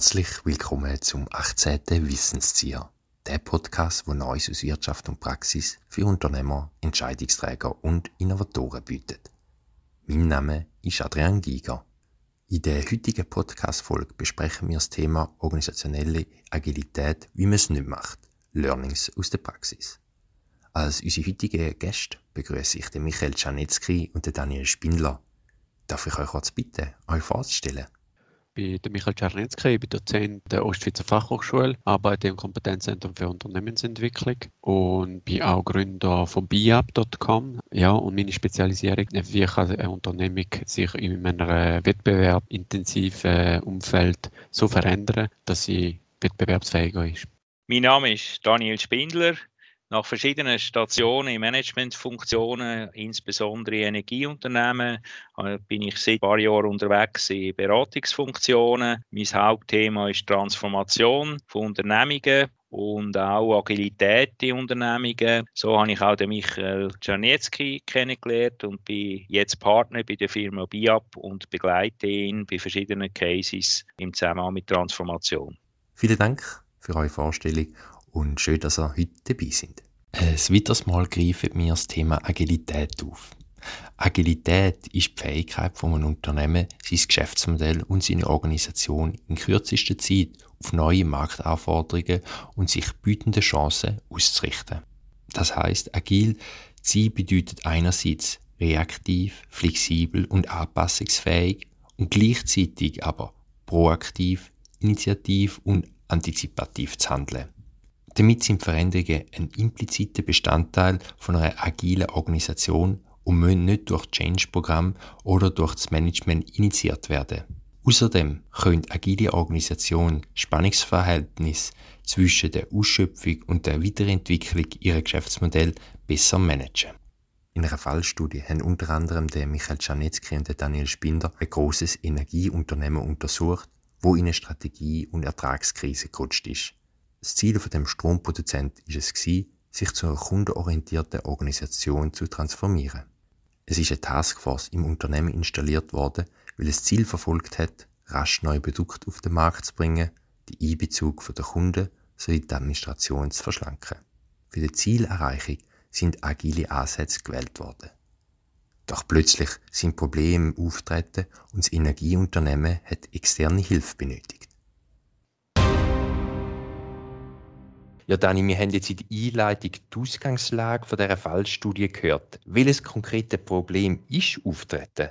Herzlich willkommen zum 18. Wissenstier, der Podcast, wo Neues aus Wirtschaft und Praxis für Unternehmer, Entscheidungsträger und Innovatoren bietet. Mein Name ist Adrian Giger. In der heutigen Podcast-Folge besprechen wir das Thema organisationelle Agilität, wie man es nicht macht. Learnings aus der Praxis. Als unsere heutigen Gäste begrüße ich den Michael Czarnetzky und den Daniel Spindler. Darf ich euch kurz bitten, euch vorzustellen? Bin Michael Czarnetzky, ich bin Dozent der Ostschweizer Fachhochschule, arbeite im Kompetenzzentrum für Unternehmensentwicklung und bin auch Gründer von biab.com. Ja, und meine Spezialisierung, wie kann eine Unternehmung sich in einem wettbewerbintensiven Umfeld so verändern, dass sie wettbewerbsfähiger ist. Mein Name ist Daniel Spindler. Nach verschiedenen Stationen in Managementfunktionen, insbesondere in Energieunternehmen, äh, bin ich seit ein paar Jahren unterwegs in Beratungsfunktionen. Mein Hauptthema ist Transformation von Unternehmungen und auch Agilität in Unternehmungen. So habe ich auch den Michael Czarnietzki kennengelernt und bin jetzt Partner bei der Firma BIAP und begleite ihn bei verschiedenen Cases im Zusammenhang mit Transformation. Vielen Dank für eure Vorstellung und schön, dass ihr heute dabei sind. Ein weiteres Mal greifen wir das Thema Agilität auf. Agilität ist die Fähigkeit von einem Unternehmen, sein Geschäftsmodell und seine Organisation in kürzester Zeit auf neue Marktanforderungen und sich bietende Chancen auszurichten. Das heißt, agil sein bedeutet einerseits reaktiv, flexibel und anpassungsfähig und gleichzeitig aber proaktiv, initiativ und antizipativ zu handeln. Damit sind Veränderungen ein impliziter Bestandteil von einer agilen Organisation und müssen nicht durch Change-Programm oder durch das Management initiiert werden. Außerdem können agile Organisationen Spannungsverhältnis zwischen der Ausschöpfung und der Weiterentwicklung ihrer Geschäftsmodell besser managen. In einer Fallstudie haben unter anderem der Michael Czarnetzky und der Daniel Spinder ein großes Energieunternehmen untersucht, wo in eine Strategie- und Ertragskrise gerutscht ist. Das Ziel von dem Stromproduzent ist es sich zu einer kundenorientierten Organisation zu transformieren. Es ist eine Taskforce im Unternehmen installiert worden, weil es Ziel verfolgt hat, rasch neue Produkte auf den Markt zu bringen, die Einbezug der Kunden sowie die Administration zu verschlanken. Für die Zielerreichung sind agile Ansätze gewählt worden. Doch plötzlich sind Probleme auftreten und das Energieunternehmen hat externe Hilfe benötigt. Ja, Dani, wir haben jetzt in der Einleitung die Ausgangslage von dieser Fallstudie gehört. Welches konkrete Problem ist auftreten?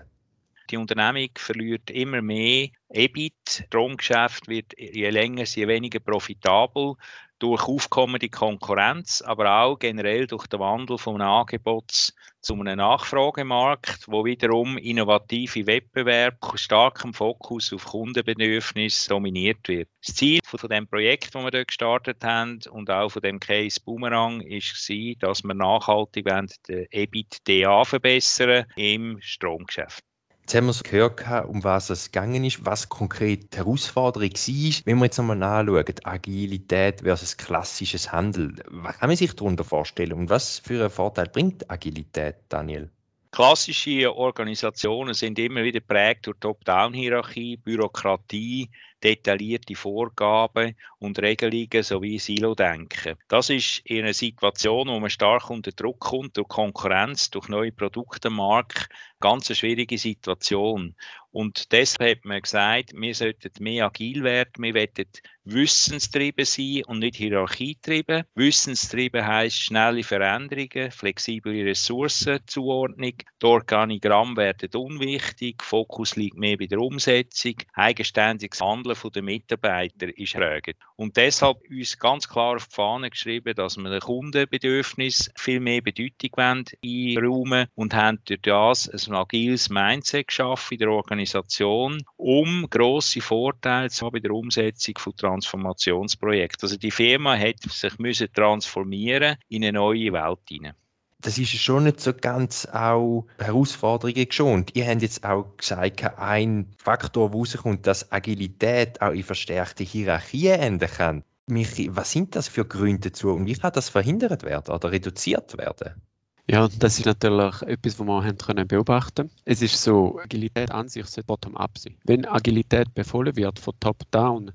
Die Unternehmung verliert immer mehr EBIT. Stromgeschäft wird je länger, je weniger profitabel durch aufkommende Konkurrenz, aber auch generell durch den Wandel von Angebots zu einem Nachfragemarkt, wo wiederum innovative Wettbewerb starkem Fokus auf Kundenbedürfnisse dominiert wird. Das Ziel von dem Projekt, das wir dort gestartet haben und auch von dem Case Boomerang, ist dass wir nachhaltig den EBITDA verbessern im Stromgeschäft. Jetzt haben wir gehört, um was es gegangen ist, was konkret die Herausforderung war. Wenn wir jetzt nochmal anschauen, Agilität versus klassisches Handeln, was kann man sich darunter vorstellen und was für einen Vorteil bringt Agilität, Daniel? Klassische Organisationen sind immer wieder prägt durch Top-Down-Hierarchie, Bürokratie, detaillierte Vorgaben und Regelungen sowie Silo-Denken. Das ist in einer Situation, wo man stark unter Druck kommt durch Konkurrenz, durch neue Produkte am Markt, ganz eine schwierige Situation. Und deshalb hat man gesagt, wir sollten mehr agil werden, wir wollen wissenstrieben sein und nicht hierarchietrieben. Wissenstrieben heisst schnelle Veränderungen, flexible Ressourcenzuordnung. Die Organigramm werden unwichtig, Fokus liegt mehr bei der Umsetzung, eigenständiges Handeln der Mitarbeiter ist fragend. Und deshalb uns ganz klar auf die Fahne geschrieben, dass wir den Kundenbedürfnis viel mehr Bedeutung einräumen und haben durch das ein agiles Mindset geschaffen in der Organisation, um grosse Vorteile zu haben bei der Umsetzung von Transformationsprojekten. Also die Firma hat sich müssen transformieren in eine neue Welt hinein das ist schon nicht so ganz auch Herausforderungen geschont. Ihr habt jetzt auch gesagt, ein Faktor, der rauskommt, dass Agilität auch in verstärkte Hierarchien enden kann. Was sind das für Gründe dazu und wie kann das verhindert werden oder reduziert werden? Ja, das ist natürlich etwas, was wir haben können beobachten Es ist so, Agilität an sich sollte bottom-up sein. Wenn Agilität befohlen wird von top-down,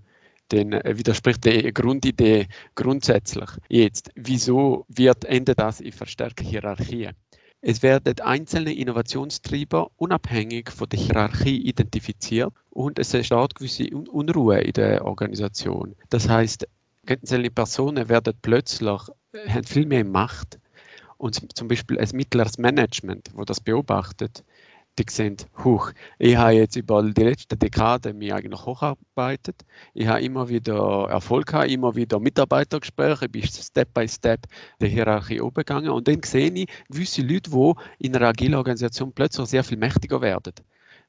den, äh, widerspricht der Grundidee grundsätzlich. Jetzt, wieso wird Ende das in verstärkte Hierarchien? Es werden einzelne Innovationstreiber unabhängig von der Hierarchie identifiziert und es entsteht gewisse Unruhe in der Organisation. Das heißt, einzelne Personen werden plötzlich haben viel mehr Macht und zum Beispiel ein mittleres Management, wo das beobachtet, die sehen, huch, ich habe jetzt über die letzten Dekaden mich eigentlich hocharbeitet. Ich habe immer wieder Erfolg gehabt, immer wieder Mitarbeitergespräche, bin Step by Step der Hierarchie umgegangen und dann sehe ich gewisse Leute, die in einer agilen Organisation plötzlich sehr viel mächtiger werden.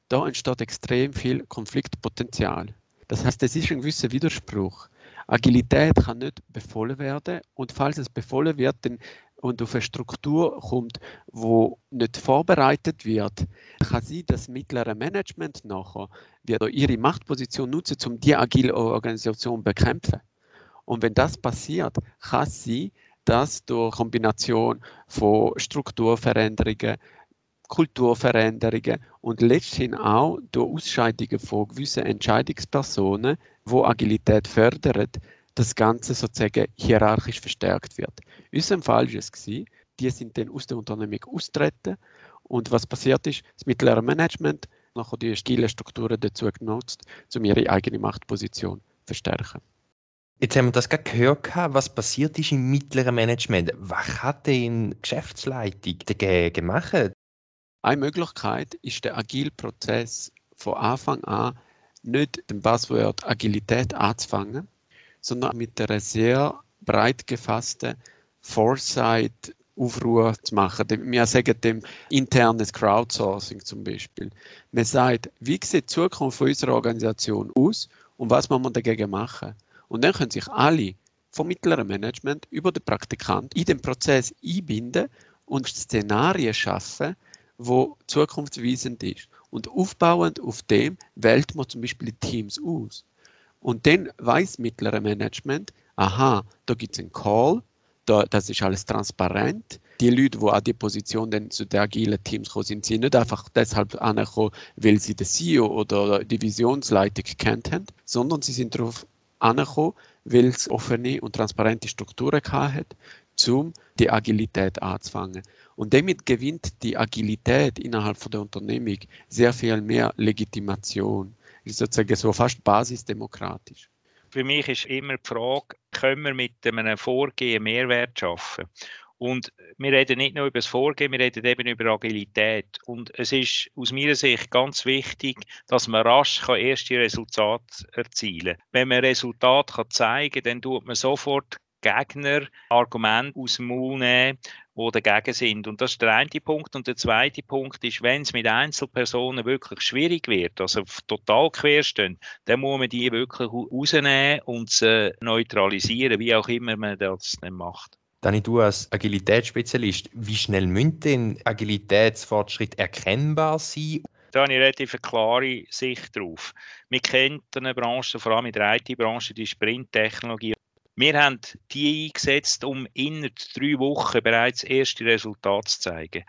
Da entsteht extrem viel Konfliktpotenzial. Das heißt, es ist ein gewisser Widerspruch. Agilität kann nicht befohlen werden und falls es befohlen wird, dann und auf eine Struktur kommt, wo nicht vorbereitet wird, kann sein, dass mittlere Management nachher wieder ihre Machtposition nutzen, um die agile Organisation zu bekämpfen. Und wenn das passiert, kann es sein, dass durch Kombination von Strukturveränderungen, Kulturveränderungen und letztlich auch durch Ausscheidungen von gewissen Entscheidungspersonen, wo Agilität fördern, das Ganze sozusagen hierarchisch verstärkt wird. In unserem Fall war es, die sind dann aus der Unternehmung austreten und was passiert ist, das mittlere Management nachher die agilen Strukturen dazu genutzt, um ihre eigene Machtposition zu verstärken. Jetzt haben wir das gerade gehört, was passiert ist im mittleren Management. Was hat denn die Geschäftsleitung dagegen gemacht? Eine Möglichkeit ist der agile Prozess von Anfang an nicht dem Buzzword Agilität anzufangen, sondern mit einer sehr breit gefassten Foresight Aufruhr zu machen. Wir sagen dem internes Crowdsourcing zum Beispiel. Man sagt, wie sieht die Zukunft unserer Organisation aus und was muss man dagegen machen? Und dann können sich alle vom mittleren Management über den Praktikant in den Prozess einbinden und Szenarien schaffen, wo zukunftsweisend ist. Und aufbauend auf dem wählt man zum Beispiel Teams aus. Und dann weiß mittlere Management, aha, da gibt es einen Call, da, das ist alles transparent. Die Leute, die an die Position dann zu den agilen Teams kommen, sind sie nicht einfach deshalb angekommen, weil sie den CEO oder die Divisionsleitung kennt haben, sondern sie sind darauf angekommen, weil es offene und transparente Strukturen hat, um die Agilität anzufangen. Und damit gewinnt die Agilität innerhalb von der Unternehmung sehr viel mehr Legitimation ist sozusagen so fast basisdemokratisch. Für mich ist immer die Frage, können wir mit einem Vorgehen Mehrwert schaffen? Und wir reden nicht nur über das Vorgehen, wir reden eben über Agilität. Und es ist aus meiner Sicht ganz wichtig, dass man rasch erste Resultate erzielen kann. Wenn man Resultate zeigen kann, dann tut man sofort Gegner Argumente aus dem Maul nehmen, die dagegen sind. Und das ist der eine Punkt. Und der zweite Punkt ist, wenn es mit Einzelpersonen wirklich schwierig wird, also total querstehen, dann muss man die wirklich rausnehmen und sie neutralisieren, wie auch immer man das dann macht. Dani, du als Agilitätsspezialist, wie schnell müssen denn Agilitätsfortschritte erkennbar sein? Da habe ich relativ eine klare Sicht drauf. Wir kennen eine Branche, vor allem in der IT-Branche, die Sprinttechnologie. Wir haben die eingesetzt, um innerhalb drei Wochen bereits erste Resultate zu zeigen.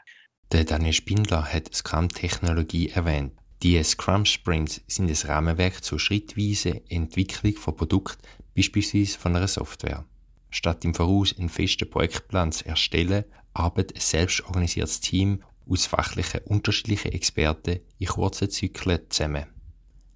Der Daniel Spindler hat Scrum-Technologie erwähnt. Die Scrum-Sprints sind ein Rahmenwerk zur schrittweisen Entwicklung von Produkten, beispielsweise von einer Software. Statt im Voraus einen festen Projektplan zu erstellen, arbeitet ein selbstorganisiertes Team aus fachlichen unterschiedlichen Experten in kurzen Zyklen zusammen.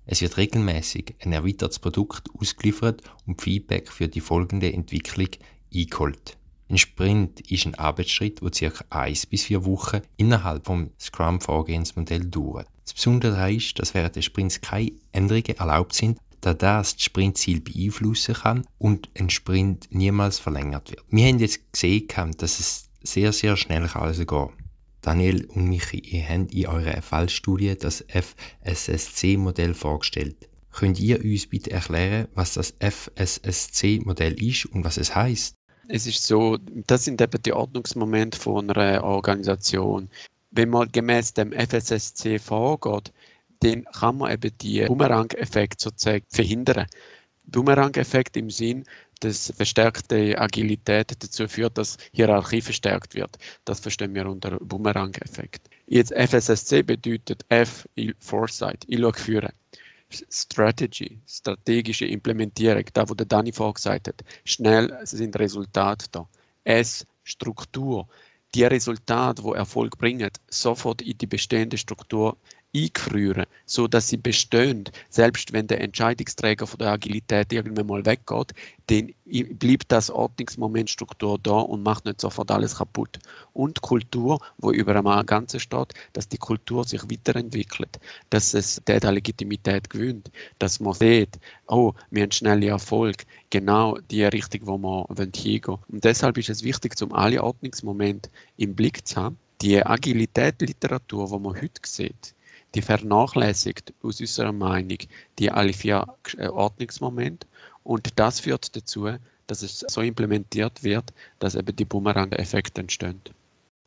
Es wird regelmäßig ein erweitertes Produkt ausgeliefert und Feedback für die folgende Entwicklung eingeholt. Ein Sprint ist ein Arbeitsschritt, der ca. 1 bis 4 Wochen innerhalb vom Scrum-Vorgehensmodell dauert. Das Besondere ist, dass während des Sprints keine Änderungen erlaubt sind, da das das Sprintziel beeinflussen kann und ein Sprint niemals verlängert wird. Wir haben jetzt gesehen, dass es sehr, sehr schnell kann also gehen Daniel und Michi, ihr habt in eurer Fallstudie das FSSC-Modell vorgestellt. Könnt ihr uns bitte erklären, was das FSSC-Modell ist und was es heißt? Es ist so, das sind eben die Ordnungsmomente von einer Organisation. Wenn man gemäß dem FSSC vorgeht, dann kann man eben die Boomerang-Effekt sozusagen verhindern. Boomerang-Effekt im Sinn, dass verstärkte Agilität dazu führt, dass Hierarchie verstärkt wird. Das verstehen wir unter Boomerang-Effekt. Jetzt FSSC bedeutet F, Foresight, ich schaue führen. Strategy, strategische Implementierung, da wo der Dani vorgesagt hat. Schnell sind Resultate da. S, Struktur. Die Resultate, die Erfolg bringen, sofort in die bestehende Struktur eingefrieren, so dass sie bestehen, selbst wenn der Entscheidungsträger von der Agilität irgendwann mal weggeht, dann bleibt das Ordnungsmoment Struktur da und macht nicht sofort alles kaputt. Und Kultur, wo über einmal Ganze steht, dass die Kultur sich weiterentwickelt, dass es der Legitimität gewinnt, dass man sieht, oh, wir haben schnelle Erfolg, genau die Richtung, wo wir hingehen wollen. Und deshalb ist es wichtig, um alle Ordnungsmomente im Blick zu haben. Die Agilität-Literatur, die man heute sieht, die vernachlässigt aus unserer Meinung die alle vier äh, Ordnungsmomente und das führt dazu, dass es so implementiert wird, dass eben die Bumerang-Effekte entstehen.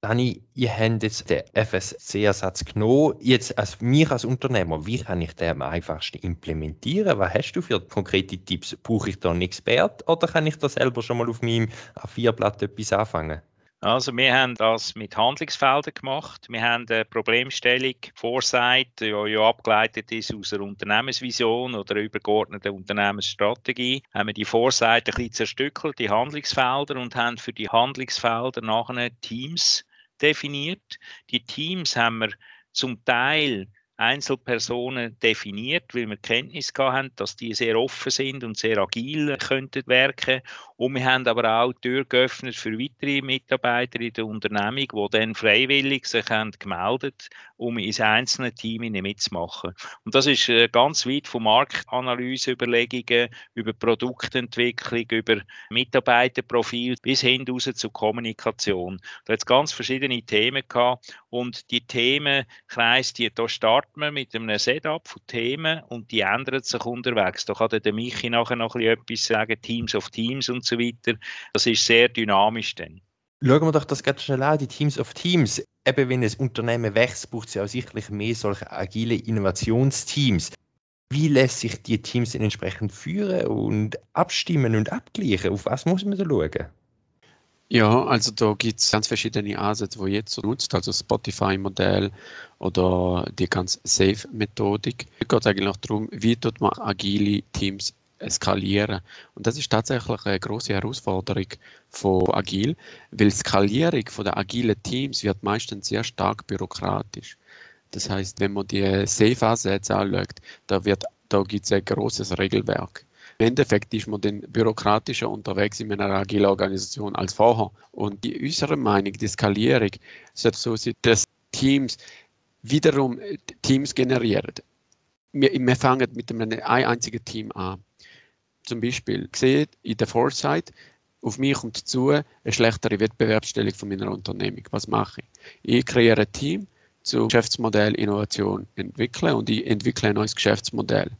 Dani, ihr habt jetzt den FSC-Ersatz genommen. Jetzt als mir als Unternehmer, wie kann ich den am einfachsten implementieren? Was hast du für konkrete Tipps? Brauche ich da einen Expert oder kann ich da selber schon mal auf meinem A4-Blatt etwas anfangen? Also wir haben das mit Handlungsfeldern gemacht. Wir haben eine Problemstellung, Foresight, die ja abgeleitet ist aus einer Unternehmensvision oder einer übergeordneten Unternehmensstrategie. Haben wir die Foresight ein bisschen zerstückelt, die Handlungsfelder, und haben für die Handlungsfelder nachher Teams definiert. Die Teams haben wir zum Teil Einzelpersonen definiert, weil wir Kenntnis haben, dass die sehr offen sind und sehr agil könnten wirken. Und wir haben aber auch die Tür geöffnet für weitere Mitarbeiter in der Unternehmung, die dann freiwillig sich haben gemeldet um ins einzelne Team mitzumachen. Und das ist äh, ganz weit von Marktanalyseüberlegungen über Produktentwicklung, über Mitarbeiterprofil bis hin raus zur Kommunikation. Da hat es ganz verschiedene Themen gehabt und die Themenkreis, die da starten wir mit einem Setup von Themen und die ändern sich unterwegs. Da kann der Michi nachher noch etwas sagen, Teams of Teams und so weiter. Das ist sehr dynamisch dann. Schauen wir doch das ganz schnell an, die Teams of Teams. Eben wenn ein Unternehmen wächst, braucht es ja auch sicherlich mehr solche agile Innovationsteams. Wie lässt sich die Teams denn entsprechend führen und abstimmen und abgleichen? Auf was muss man da schauen? Ja, also da gibt es ganz verschiedene Ansätze, die jetzt so nutzt, also Spotify-Modell oder die ganz Safe-Methodik. Es geht eigentlich darum, wie tut man agile Teams skalieren. Und das ist tatsächlich eine große Herausforderung von Agil, weil Skalierung von der agilen Teams wird meistens sehr stark bürokratisch. Das heißt, wenn man die Safe-Ansätze anschaut, da, da gibt es ein großes Regelwerk. Im Endeffekt ist man dann bürokratischer unterwegs in einer agilen Organisation als vorher. Und die unsere Meinung, die Skalierung, sollte so sein, dass Teams wiederum Teams generieren. Wir, wir fangen mit einem einzigen Team an zum Beispiel gesehen in der Foresight, auf mich kommt zu eine schlechtere Wettbewerbsstellung von meiner Unternehmung. Was mache ich? Ich kreiere ein Team zu Geschäftsmodell Innovation entwickeln und ich entwickle ein neues Geschäftsmodell.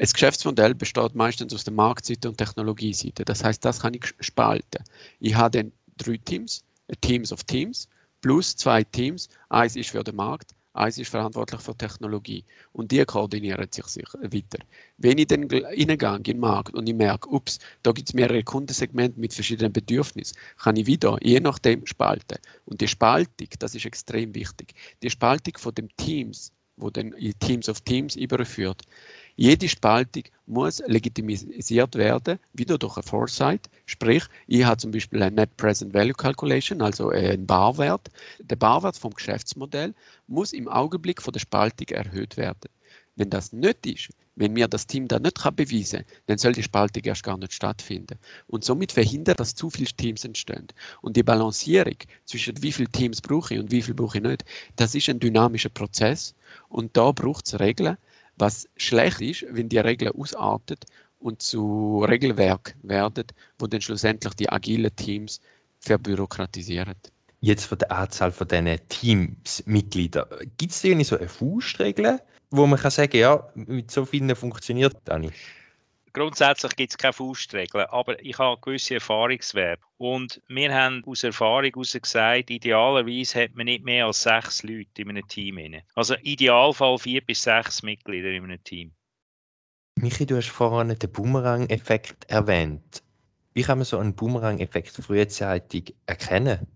Ein Geschäftsmodell besteht meistens aus der Marktseite und Technologieseite. Das heißt, das kann ich spalten. Ich habe dann drei Teams, Teams of Teams, plus zwei Teams. Eins ist für den Markt, Eins ist verantwortlich für Technologie und die koordinieren sich weiter. Wenn ich dann reingehe in den Markt und ich merke, ups, da gibt es mehrere Kundensegmente mit verschiedenen Bedürfnissen, kann ich wieder je nachdem spalten. Und die Spaltung, das ist extrem wichtig. Die Spaltung von den Teams, wo dann Teams of Teams überführt, jede Spaltung muss legitimisiert werden, wieder durch ein Foresight. Sprich, ich habe zum Beispiel ein Net Present Value Calculation, also einen Barwert. Der Barwert vom Geschäftsmodell muss im Augenblick von der Spaltung erhöht werden. Wenn das nicht ist, wenn mir das Team das nicht beweisen kann, dann soll die Spaltung erst gar nicht stattfinden. Und somit verhindert, dass zu viele Teams entstehen. Und die Balancierung zwischen wie viele Teams brauche ich und wie viele brauche ich nicht, das ist ein dynamischer Prozess. Und da braucht es Regeln, was schlecht ist, wenn die Regeln ausartet und zu Regelwerk werden, wo dann schlussendlich die agilen Teams verbürokratisieren. Jetzt von der Anzahl von diesen Teamsmitgliedern, gibt es da so eine Faustregel, wo man kann sagen, ja, mit so vielen funktioniert das nicht? Grundsätzlich gibt es keine Faustregeln, aber ich habe gewisse Erfahrungswerte. Und wir haben aus Erfahrung heraus gesagt, idealerweise hat man nicht mehr als sechs Leute in einem Team. Also Idealfall vier bis sechs Mitglieder in einem Team. Michi, du hast vorhin den Boomerang-Effekt erwähnt. Wie kann man so einen Boomerang-Effekt frühzeitig erkennen?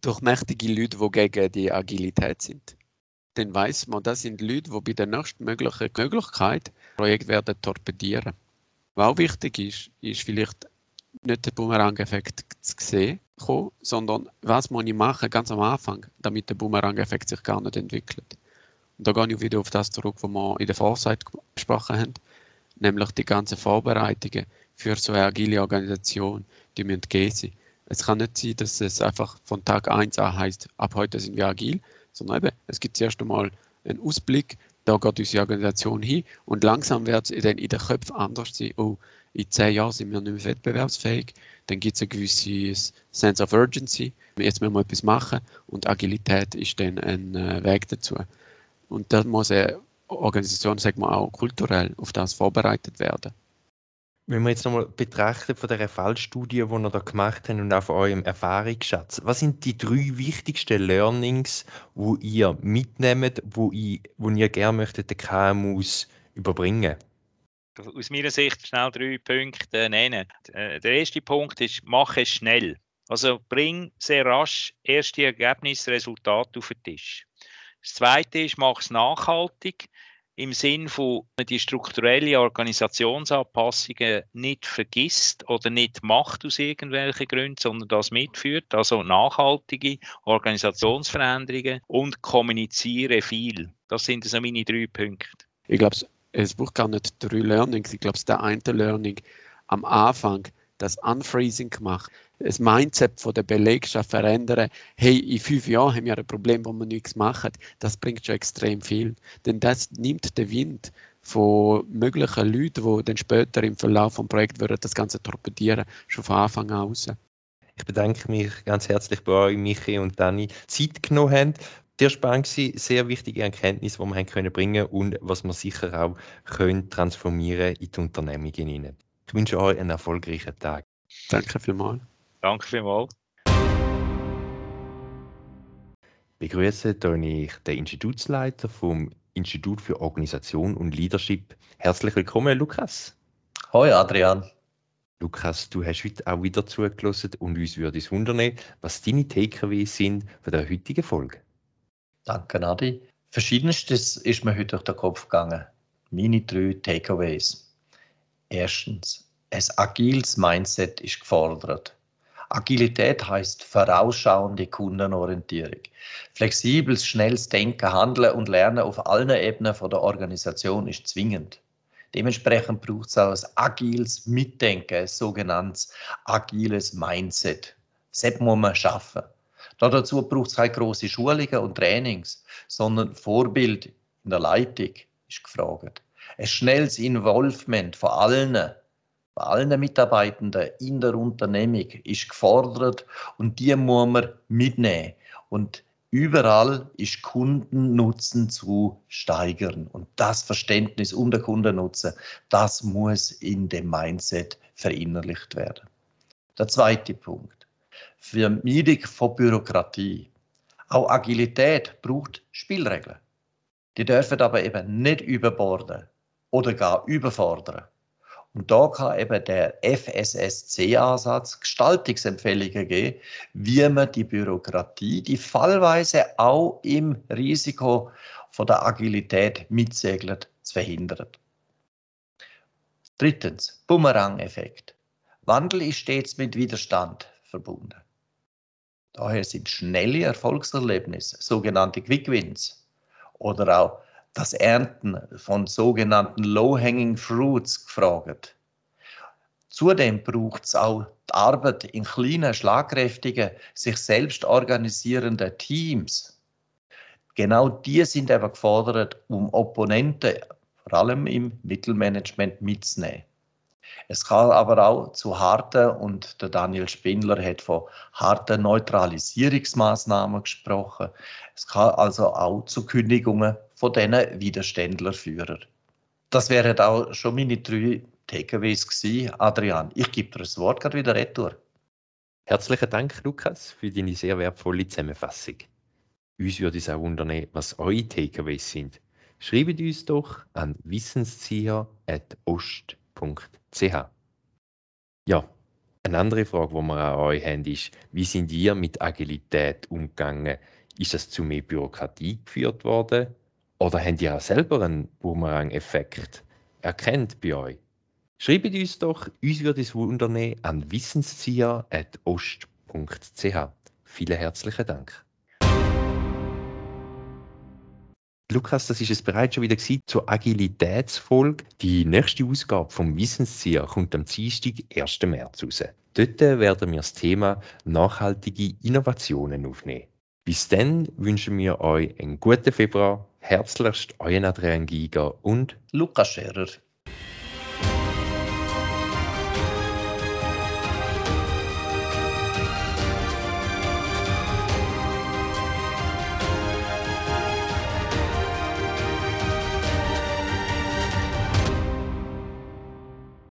Durch mächtige Leute, die gegen die Agilität sind. Dann weiß man, das sind Leute, die bei der nächsten Möglichkeit das Projekt werden torpedieren. Was auch wichtig ist, ist vielleicht nicht den Boomerang-Effekt zu sehen, sondern was muss ich machen ganz am Anfang, damit der Boomerang-Effekt sich gar nicht entwickelt. Und da gehe ich wieder auf das zurück, was wir in der Vorzeit gesprochen haben, nämlich die ganzen Vorbereitungen für so eine agile Organisation, die müssen gehen. Es kann nicht sein, dass es einfach von Tag 1 an heißt, ab heute sind wir agil, sondern eben, es gibt zuerst einmal einen Ausblick, da geht unsere Organisation hin und langsam wird es dann in den Köpfen anders sein. Oh, in zehn Jahren sind wir nicht mehr wettbewerbsfähig. Dann gibt es ein gewisses Sense of Urgency. Jetzt müssen wir etwas machen und Agilität ist dann ein äh, Weg dazu. Und da muss eine Organisation, sagen wir auch kulturell, auf das vorbereitet werden. Wenn wir jetzt nochmal betrachten von der Fallstudie, die ihr da gemacht habt und auch von eurem Erfahrungsschatz, was sind die drei wichtigsten Learnings, wo ihr mitnehmt, wo, ihr, wo ihr gerne möchtet den KMUs überbringen? Aus meiner Sicht schnell drei Punkte nennen. Äh, der erste Punkt ist, mach es schnell. Also bring sehr rasch erste Ergebnisse, Resultate auf den Tisch. Das zweite ist, mach es nachhaltig im Sinn von die strukturelle Organisationsanpassungen nicht vergisst oder nicht macht aus irgendwelchen Gründen, sondern das mitführt, also nachhaltige Organisationsveränderungen und kommuniziere viel. Das sind so meine drei Punkte. Ich glaube, es braucht gar nicht drei Learnings. Ich glaube, der eine Learning am Anfang, das Unfreezing gemacht, das Mindset von der Belegschaft verändern, hey, in fünf Jahren haben wir ein Problem, wo wir nichts machen, das bringt schon extrem viel. Denn das nimmt den Wind von möglichen Leuten, die dann später im Verlauf des Projekts das Ganze torpedieren, schon von Anfang an aus. Ich bedanke mich ganz herzlich bei euch, Michi und Dani, Zeit genommen haben. Sehr spannend war, sehr wichtige Erkenntnisse, die wir haben können bringen und was wir sicher auch können transformieren in die Unternehmungen. Ich wünsche euch einen erfolgreichen Tag. Danke vielmals. Danke vielmals. Begrüße ich den Institutsleiter vom Institut für Organisation und Leadership. Herzlich willkommen, Lukas. Hoi, Adrian. Lukas, du hast heute auch wieder zugelassen und uns würde es wundern, was deine Takeaways sind von der heutigen Folge. Danke, Nadi. Verschiedenstes ist mir heute durch den Kopf gegangen. Meine drei Takeaways. Erstens, ein agiles Mindset ist gefordert. Agilität heißt vorausschauende Kundenorientierung. Flexibles, schnelles Denken, Handeln und Lernen auf allen Ebenen von der Organisation ist zwingend. Dementsprechend braucht es auch ein agiles Mitdenken, ein sogenanntes agiles Mindset. Das muss man schaffen. Dazu braucht es keine grossen Schulungen und Trainings, sondern Vorbild in der Leitung ist gefragt. Ein schnelles Involvement von allen allen Mitarbeitenden in der Unternehmung ist gefordert und die muss man mitnehmen. Und überall ist Kundennutzen zu steigern. Und das Verständnis um den Kundennutzen, das muss in dem Mindset verinnerlicht werden. Der zweite Punkt. Vermeidung von Bürokratie. Auch Agilität braucht Spielregeln. Die dürfen aber eben nicht überborden oder gar überfordern. Und da kann eben der FSSC-Ansatz Gestaltungsempfehlungen geben, wie man die Bürokratie, die fallweise auch im Risiko von der Agilität mitsegelt, zu verhindern. Drittens, Bumerang-Effekt. Wandel ist stets mit Widerstand verbunden. Daher sind schnelle Erfolgserlebnisse, sogenannte Quick Wins, oder auch das Ernten von sogenannten Low-Hanging Fruits gefragt. Zudem braucht es auch die Arbeit in kleinen, schlagkräftigen, sich selbst organisierenden Teams. Genau die sind eben gefordert, um Opponenten, vor allem im Mittelmanagement, mitzunehmen. Es kann aber auch zu harten, und der Daniel Spindler hat von harten Neutralisierungsmaßnahmen gesprochen. Es kann also auch zu Kündigungen von diesen Widerständlerführern. Das wären auch schon meine drei Takeaways gewesen. Adrian, ich gebe dir das Wort gerade wieder retour. Herzlichen Dank, Lukas, für deine sehr wertvolle Zusammenfassung. Uns würde es auch wundern, was eure Takeaways sind. Schreibt uns doch an wissenszieher.ost.ch ch. Ja, eine andere Frage, die wir an euch haben, ist, wie sind ihr mit Agilität umgegangen Ist es zu mehr Bürokratie geführt worden? Oder habt ihr auch selber einen Boomerang-Effekt erkennt bei euch? Schreibt uns doch, uns würde es wundern an wissenszieher.ost.ch. Vielen herzlichen Dank. Lukas, das ist es bereits schon wieder zur Agilitätsfolge. Die nächste Ausgabe vom Wissenszieher kommt am Dienstag, 1. März raus. Dort werden wir das Thema nachhaltige Innovationen aufnehmen. Bis dann wünschen wir euch einen guten Februar. Herzlichst euer Adrian Giger und Lukas Scherer.